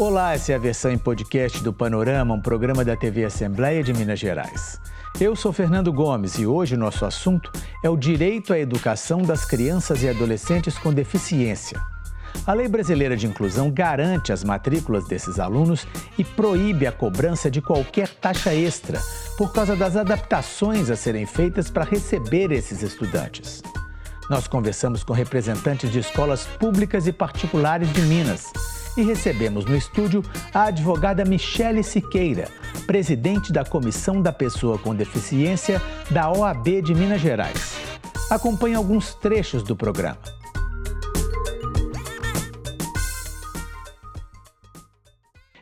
Olá, essa é a versão em podcast do Panorama, um programa da TV Assembleia de Minas Gerais. Eu sou Fernando Gomes e hoje nosso assunto é o direito à educação das crianças e adolescentes com deficiência. A Lei Brasileira de Inclusão garante as matrículas desses alunos e proíbe a cobrança de qualquer taxa extra, por causa das adaptações a serem feitas para receber esses estudantes. Nós conversamos com representantes de escolas públicas e particulares de Minas e recebemos no estúdio a advogada Michele Siqueira, presidente da Comissão da Pessoa com Deficiência da OAB de Minas Gerais. Acompanhe alguns trechos do programa.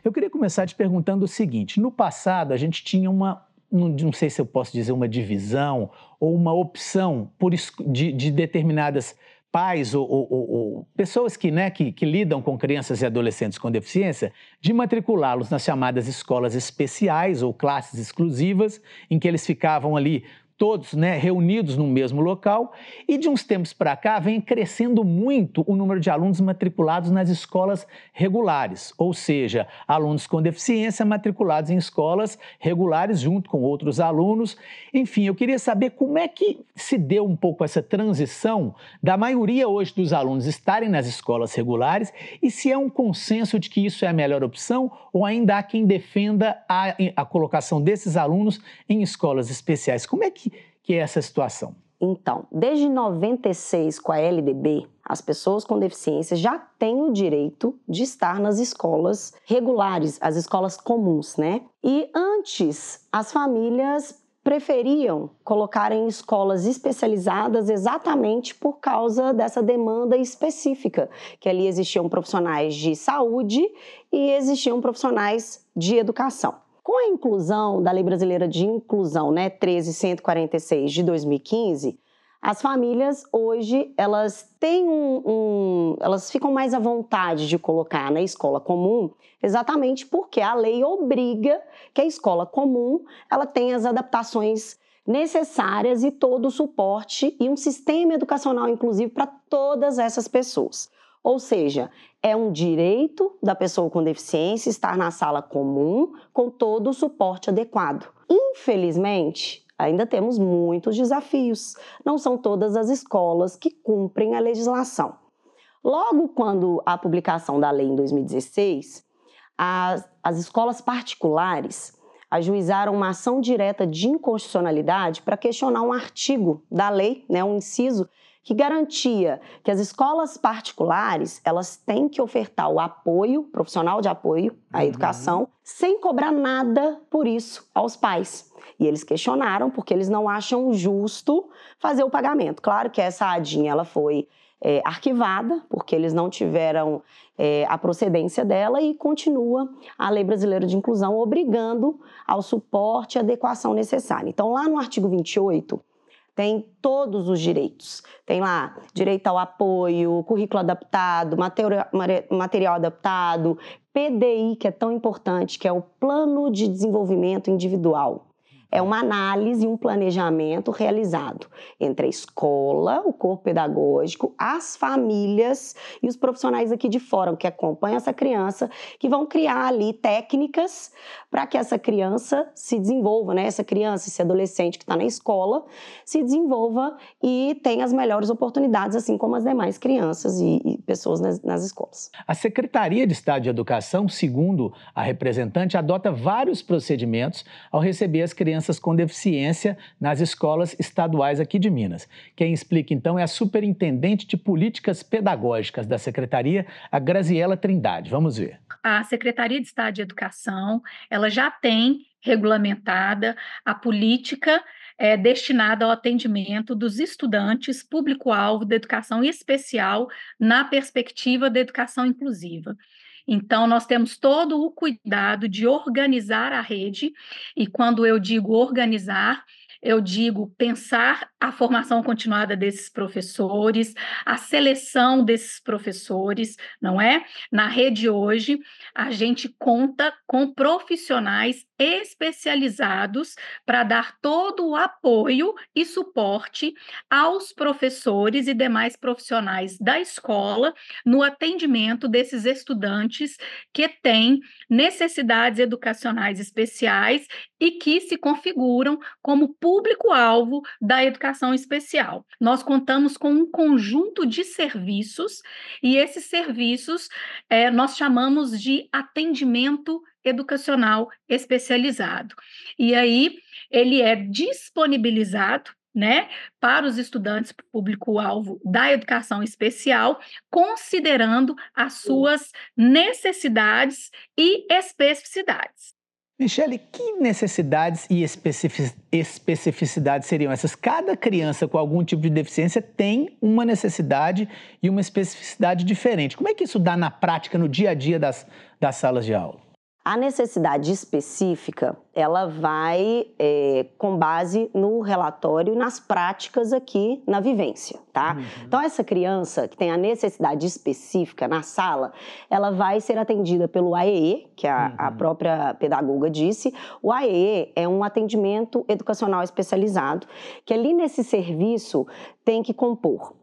Eu queria começar te perguntando o seguinte: no passado a gente tinha uma, não, sei se eu posso dizer uma divisão ou uma opção por, de, de determinadas pais ou, ou, ou, pessoas que, né, que, que lidam com crianças e adolescentes com deficiência, de matriculá-los nas chamadas escolas especiais ou classes exclusivas, em que eles ficavam ali todos né, reunidos no mesmo local, e de uns tempos para cá vem crescendo muito o número de alunos matriculados nas escolas regulares, ou seja, alunos com deficiência matriculados em escolas regulares junto com outros alunos. Enfim, eu queria saber como é que se deu um pouco essa transição da maioria hoje dos alunos estarem nas escolas regulares e se é um consenso de que isso é a melhor opção ou ainda há quem defenda a, a colocação desses alunos em escolas especiais. Como é que que é essa situação? Então, desde 96 com a LDB, as pessoas com deficiência já têm o direito de estar nas escolas regulares, as escolas comuns, né? E antes, as famílias preferiam colocar em escolas especializadas exatamente por causa dessa demanda específica, que ali existiam profissionais de saúde e existiam profissionais de educação. Com a inclusão da Lei Brasileira de Inclusão, né, 13146 de 2015, as famílias hoje elas têm um, um, elas ficam mais à vontade de colocar na escola comum, exatamente porque a lei obriga que a escola comum ela tenha as adaptações necessárias e todo o suporte e um sistema educacional inclusivo para todas essas pessoas. Ou seja, é um direito da pessoa com deficiência estar na sala comum com todo o suporte adequado. Infelizmente, ainda temos muitos desafios. Não são todas as escolas que cumprem a legislação. Logo quando a publicação da lei em 2016, as, as escolas particulares ajuizaram uma ação direta de inconstitucionalidade para questionar um artigo da lei, né, um inciso que garantia que as escolas particulares elas têm que ofertar o apoio profissional de apoio à uhum. educação sem cobrar nada por isso aos pais. E eles questionaram porque eles não acham justo fazer o pagamento. Claro que essa adinha ela foi é, arquivada, porque eles não tiveram é, a procedência dela e continua a Lei Brasileira de Inclusão obrigando ao suporte e adequação necessária. Então, lá no artigo 28, tem todos os direitos. Tem lá direito ao apoio, currículo adaptado, material, adaptado, PDI, que é tão importante, que é o Plano de Desenvolvimento Individual. É uma análise e um planejamento realizado entre a escola, o corpo pedagógico, as famílias e os profissionais aqui de fora que acompanham essa criança, que vão criar ali técnicas para que essa criança se desenvolva, né? Essa criança, esse adolescente que está na escola, se desenvolva e tenha as melhores oportunidades, assim como as demais crianças e, e pessoas nas, nas escolas. A Secretaria de Estado de Educação, segundo a representante, adota vários procedimentos ao receber as crianças com deficiência nas escolas estaduais aqui de Minas. Quem explica então é a Superintendente de Políticas Pedagógicas da Secretaria, a Graziela Trindade. Vamos ver. A Secretaria de Estado de Educação, ela já tem regulamentada a política é, destinada ao atendimento dos estudantes, público-alvo da educação especial, na perspectiva da educação inclusiva. Então, nós temos todo o cuidado de organizar a rede, e quando eu digo organizar, eu digo pensar a formação continuada desses professores, a seleção desses professores, não é? Na rede hoje, a gente conta com profissionais especializados para dar todo o apoio e suporte aos professores e demais profissionais da escola no atendimento desses estudantes que têm necessidades educacionais especiais e que se configuram como público-alvo da educação especial. Nós contamos com um conjunto de serviços e esses serviços é, nós chamamos de atendimento educacional especializado. E aí ele é disponibilizado né, para os estudantes público-alvo da educação especial, considerando as suas necessidades e especificidades. Michele, que necessidades e especificidades seriam essas? Cada criança com algum tipo de deficiência tem uma necessidade e uma especificidade diferente. Como é que isso dá na prática, no dia a dia das, das salas de aula? A necessidade específica, ela vai é, com base no relatório e nas práticas aqui na vivência, tá? Uhum. Então, essa criança que tem a necessidade específica na sala, ela vai ser atendida pelo AEE, que a, uhum. a própria pedagoga disse. O AEE é um atendimento educacional especializado, que ali nesse serviço tem que compor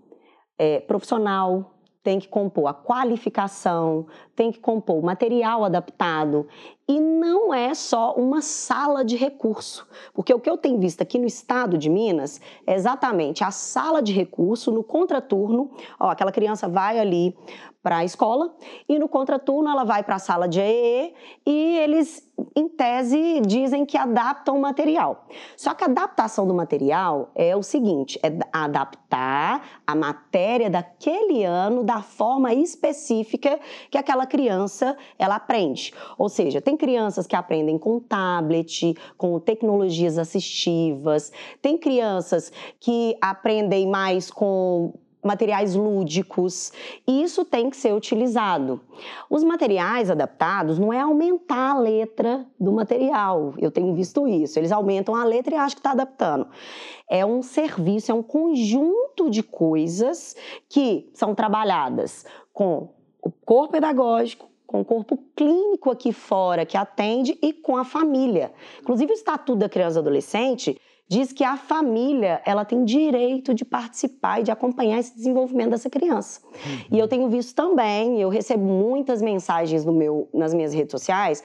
é, profissional, tem que compor a qualificação, tem que compor o material adaptado. E não é só uma sala de recurso, porque o que eu tenho visto aqui no estado de Minas é exatamente a sala de recurso no contraturno, ó, aquela criança vai ali para a escola e no contraturno ela vai para a sala de EE e eles, em tese, dizem que adaptam o material. Só que a adaptação do material é o seguinte: é adaptar a matéria daquele ano da forma específica que aquela criança ela aprende. Ou seja, tem crianças que aprendem com tablet, com tecnologias assistivas, tem crianças que aprendem mais com materiais lúdicos, e isso tem que ser utilizado. Os materiais adaptados não é aumentar a letra do material, eu tenho visto isso, eles aumentam a letra e acham que está adaptando. É um serviço, é um conjunto de coisas que são trabalhadas com o corpo pedagógico, com o corpo clínico aqui fora que atende e com a família. Inclusive o Estatuto da Criança e Adolescente diz que a família ela tem direito de participar e de acompanhar esse desenvolvimento dessa criança. Uhum. E eu tenho visto também, eu recebo muitas mensagens no meu, nas minhas redes sociais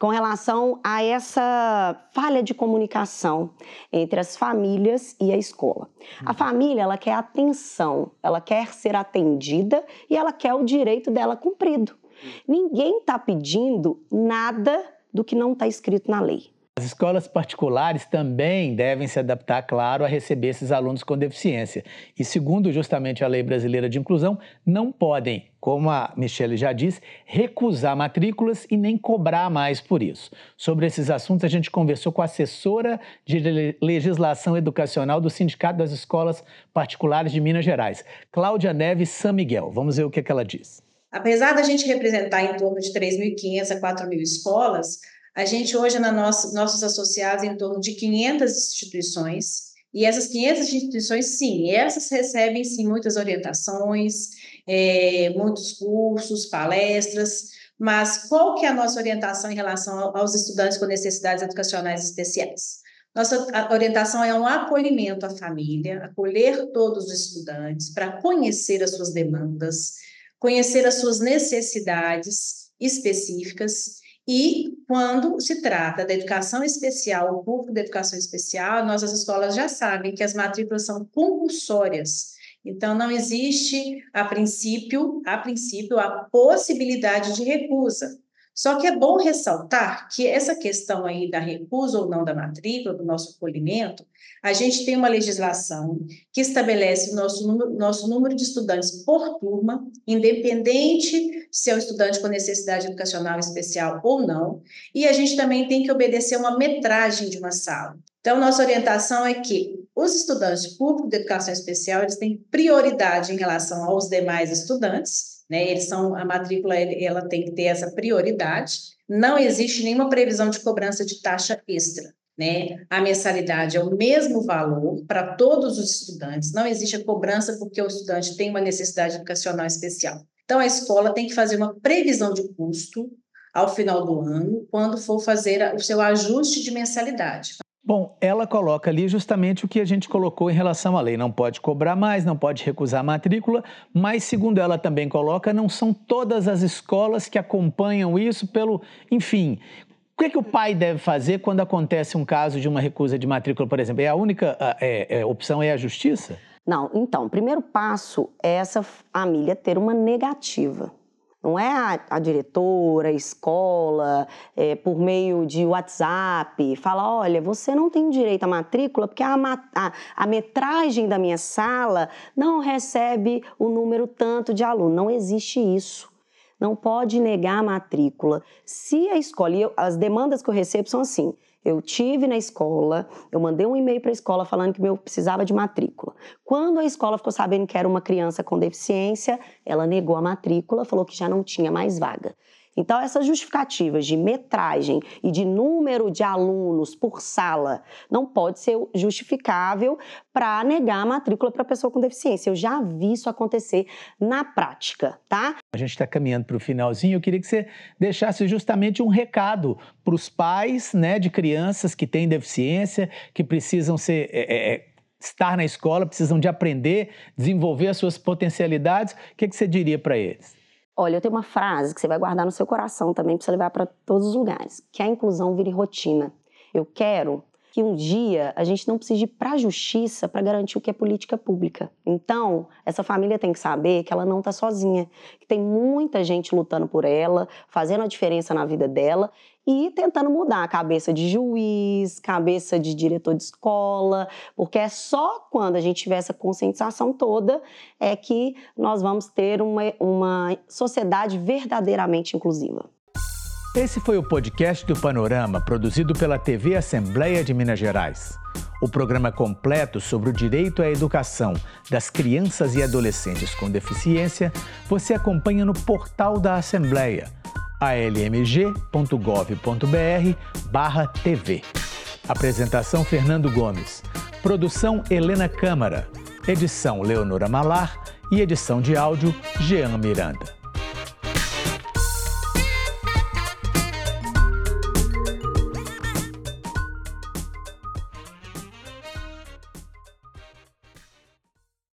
com relação a essa falha de comunicação entre as famílias e a escola. Uhum. A família, ela quer atenção, ela quer ser atendida e ela quer o direito dela cumprido. Uhum. Ninguém está pedindo nada do que não está escrito na lei. As escolas particulares também devem se adaptar, claro, a receber esses alunos com deficiência. E segundo justamente a Lei Brasileira de Inclusão, não podem, como a Michelle já disse, recusar matrículas e nem cobrar mais por isso. Sobre esses assuntos, a gente conversou com a assessora de legislação educacional do Sindicato das Escolas Particulares de Minas Gerais, Cláudia Neves San Miguel. Vamos ver o que, é que ela diz. Apesar da gente representar em torno de 3.500 a 4.000 escolas, a gente hoje, na nossa, nossos associados, em torno de 500 instituições, e essas 500 instituições, sim, essas recebem, sim, muitas orientações, é, muitos cursos, palestras, mas qual que é a nossa orientação em relação aos estudantes com necessidades educacionais especiais? Nossa orientação é um acolhimento à família, acolher todos os estudantes para conhecer as suas demandas, conhecer as suas necessidades específicas e quando se trata da educação especial, o público da educação especial, nossas escolas já sabem que as matrículas são compulsórias. Então não existe a princípio, a princípio a possibilidade de recusa. Só que é bom ressaltar que essa questão aí da recusa ou não da matrícula, do nosso acolhimento, a gente tem uma legislação que estabelece o nosso número, nosso número de estudantes por turma, independente se é um estudante com necessidade educacional especial ou não, e a gente também tem que obedecer uma metragem de uma sala. Então, nossa orientação é que os estudantes públicos de educação especial eles têm prioridade em relação aos demais estudantes, né? Eles são a matrícula, ela tem que ter essa prioridade. Não existe nenhuma previsão de cobrança de taxa extra. né? A mensalidade é o mesmo valor para todos os estudantes, não existe a cobrança porque o estudante tem uma necessidade educacional especial. Então, a escola tem que fazer uma previsão de custo ao final do ano, quando for fazer o seu ajuste de mensalidade. Bom, ela coloca ali justamente o que a gente colocou em relação à lei. Não pode cobrar mais, não pode recusar a matrícula, mas, segundo ela também coloca, não são todas as escolas que acompanham isso pelo. Enfim, o que, é que o pai deve fazer quando acontece um caso de uma recusa de matrícula, por exemplo? É a única é, é, opção é a justiça? Não, então, o primeiro passo é essa família ter uma negativa. Não é a, a diretora, a escola, é, por meio de WhatsApp, fala: olha, você não tem direito à matrícula porque a, a, a metragem da minha sala não recebe o número tanto de aluno. Não existe isso não pode negar a matrícula. Se a escola, as demandas que eu recebo são assim: eu tive na escola, eu mandei um e-mail para a escola falando que eu precisava de matrícula. Quando a escola ficou sabendo que era uma criança com deficiência, ela negou a matrícula, falou que já não tinha mais vaga. Então, essas justificativas de metragem e de número de alunos por sala não pode ser justificável para negar a matrícula para pessoa com deficiência. Eu já vi isso acontecer na prática, tá? A gente está caminhando para o finalzinho. Eu queria que você deixasse justamente um recado para os pais né, de crianças que têm deficiência, que precisam ser. É, é, estar na escola, precisam de aprender, desenvolver as suas potencialidades. O que, que você diria para eles? Olha, eu tenho uma frase que você vai guardar no seu coração também para você levar para todos os lugares, que a inclusão vire rotina. Eu quero que um dia a gente não precise ir para a justiça para garantir o que é política pública. Então, essa família tem que saber que ela não está sozinha, que tem muita gente lutando por ela, fazendo a diferença na vida dela e tentando mudar a cabeça de juiz, cabeça de diretor de escola, porque é só quando a gente tiver essa conscientização toda é que nós vamos ter uma, uma sociedade verdadeiramente inclusiva. Esse foi o podcast do Panorama, produzido pela TV Assembleia de Minas Gerais. O programa completo sobre o direito à educação das crianças e adolescentes com deficiência você acompanha no portal da Assembleia, almg.gov.br/tv. Apresentação Fernando Gomes. Produção Helena Câmara. Edição Leonora Malar e edição de áudio Jean Miranda.